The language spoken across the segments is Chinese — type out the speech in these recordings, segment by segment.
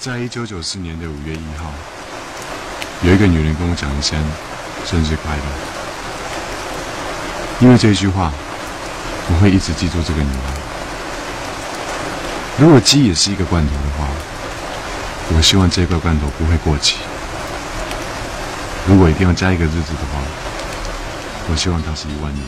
在一九九四年的五月一号，有一个女人跟我讲一声生日快乐。因为这一句话，我会一直记住这个女孩。如果鸡也是一个罐头的话，我希望这个罐头不会过期。如果一定要加一个日子的话，我希望它是一万年。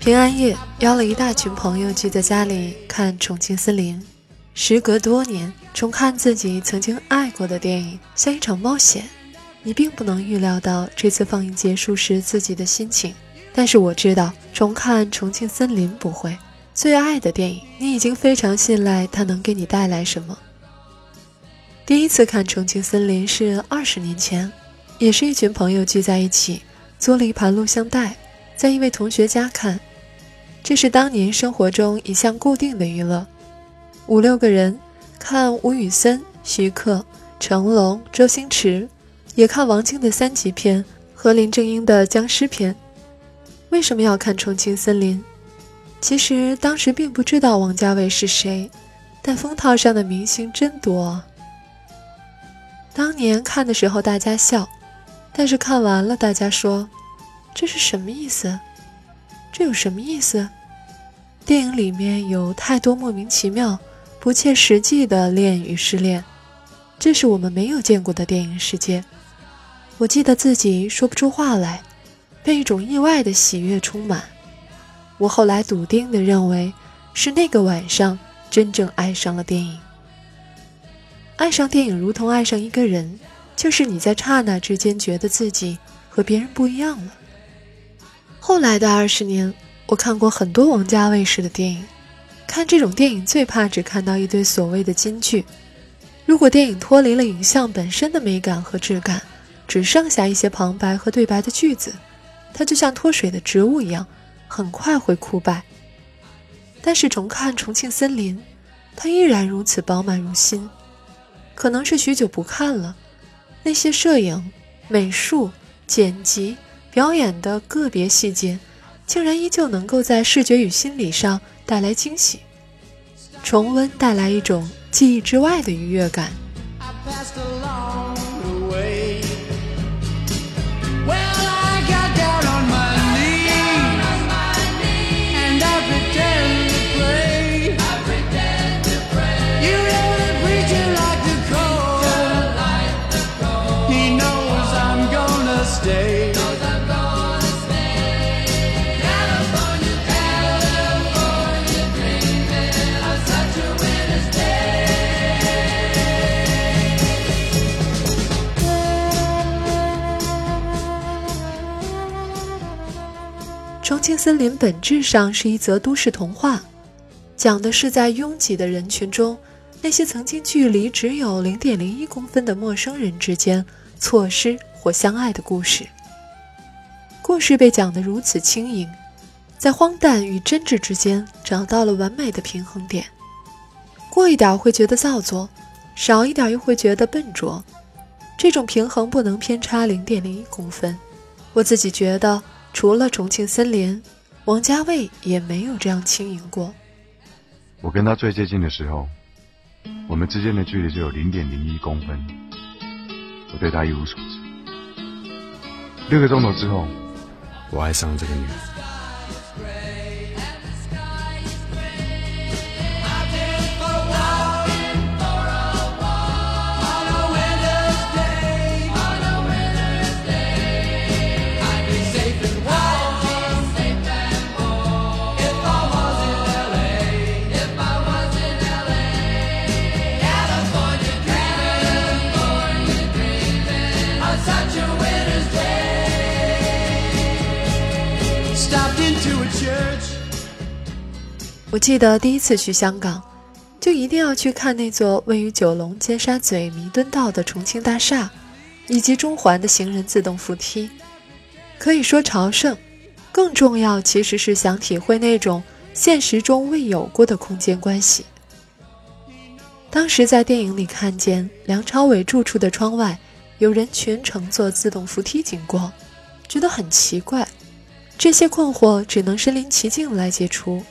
平安夜，邀了一大群朋友聚在家里看《重庆森林》。时隔多年，重看自己曾经爱过的电影，像一场冒险。你并不能预料到这次放映结束时自己的心情，但是我知道，重看《重庆森林》不会。最爱的电影，你已经非常信赖它能给你带来什么。第一次看《重庆森林》是二十年前，也是一群朋友聚在一起，租了一盘录像带，在一位同学家看。这是当年生活中一项固定的娱乐，五六个人看吴宇森、徐克、成龙、周星驰，也看王晶的三级片和林正英的僵尸片。为什么要看《重庆森林》？其实当时并不知道王家卫是谁，但封套上的明星真多。当年看的时候大家笑，但是看完了大家说：“这是什么意思？”这有什么意思？电影里面有太多莫名其妙、不切实际的恋与失恋，这是我们没有见过的电影世界。我记得自己说不出话来，被一种意外的喜悦充满。我后来笃定地认为，是那个晚上真正爱上了电影。爱上电影如同爱上一个人，就是你在刹那之间觉得自己和别人不一样了。后来的二十年，我看过很多王家卫式的电影。看这种电影最怕只看到一堆所谓的金句。如果电影脱离了影像本身的美感和质感，只剩下一些旁白和对白的句子，它就像脱水的植物一样，很快会枯败。但是重看《重庆森林》，它依然如此饱满如新。可能是许久不看了，那些摄影、美术、剪辑。表演的个别细节，竟然依旧能够在视觉与心理上带来惊喜，重温带来一种记忆之外的愉悦感。青森林本质上是一则都市童话，讲的是在拥挤的人群中，那些曾经距离只有零点零一公分的陌生人之间错失或相爱的故事。故事被讲得如此轻盈，在荒诞与真挚之间找到了完美的平衡点。过一点会觉得造作，少一点又会觉得笨拙，这种平衡不能偏差零点零一公分。我自己觉得。除了重庆森林，王家卫也没有这样轻盈过。我跟他最接近的时候，我们之间的距离只有零点零一公分。我对他一无所知。六个钟头之后，我爱上了这个女人。记得第一次去香港，就一定要去看那座位于九龙尖沙咀弥敦道的重庆大厦，以及中环的行人自动扶梯。可以说朝圣，更重要其实是想体会那种现实中未有过的空间关系。当时在电影里看见梁朝伟住处的窗外有人群乘坐自动扶梯经过，觉得很奇怪，这些困惑只能身临其境来解除。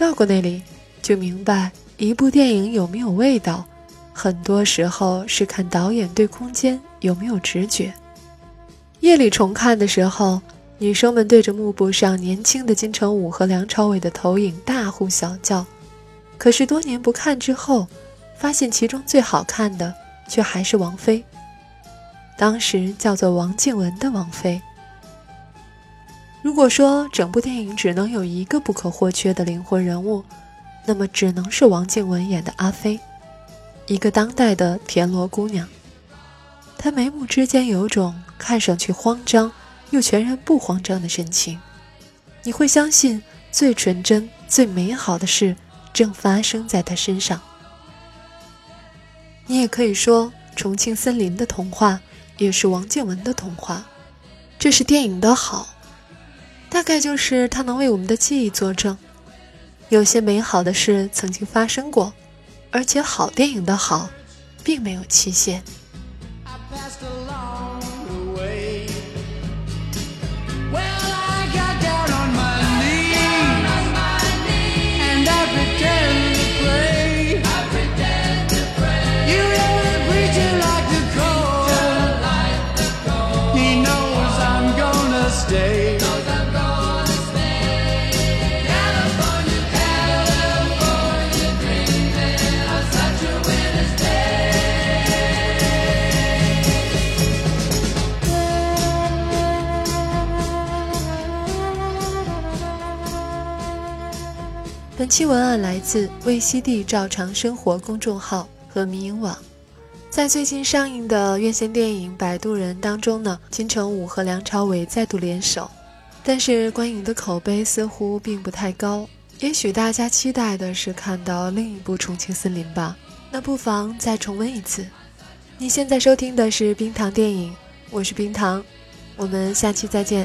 到过那里，就明白一部电影有没有味道，很多时候是看导演对空间有没有直觉。夜里重看的时候，女生们对着幕布上年轻的金城武和梁朝伟的投影大呼小叫。可是多年不看之后，发现其中最好看的却还是王菲。当时叫做王静文的王菲。如果说整部电影只能有一个不可或缺的灵魂人物，那么只能是王静文演的阿飞，一个当代的田螺姑娘。她眉目之间有种看上去慌张又全然不慌张的神情，你会相信最纯真、最美好的事正发生在她身上。你也可以说，《重庆森林》的童话也是王静文的童话，这是电影的好。大概就是它能为我们的记忆作证，有些美好的事曾经发生过，而且好电影的好，并没有期限。期文案来自“为西地照常生活”公众号和迷影网。在最近上映的院线电影《摆渡人》当中呢，金城武和梁朝伟再度联手，但是观影的口碑似乎并不太高。也许大家期待的是看到另一部《重庆森林》吧？那不妨再重温一次。你现在收听的是冰糖电影，我是冰糖，我们下期再见。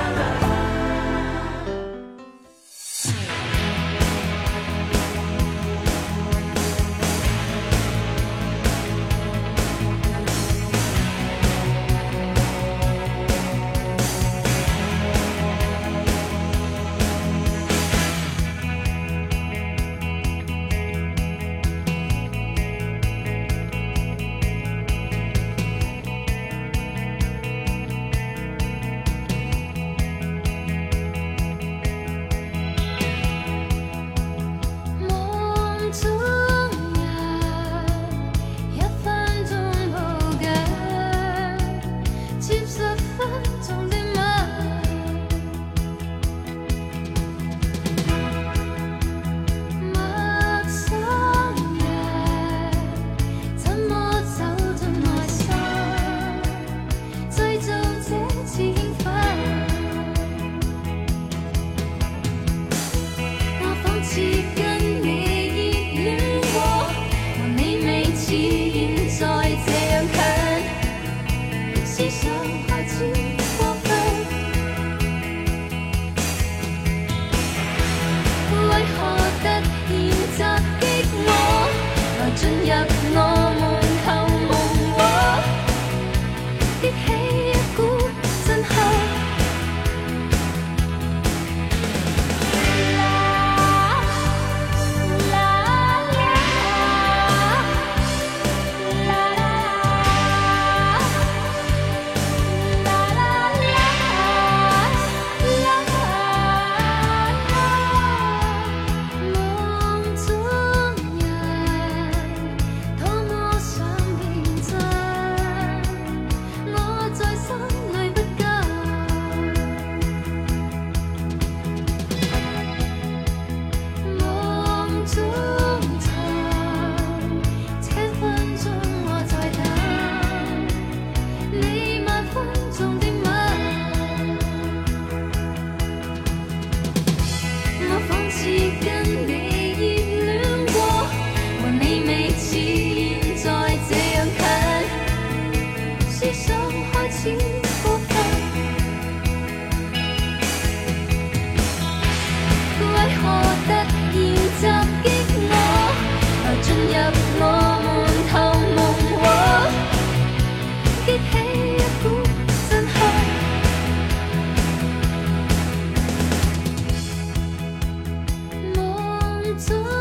做。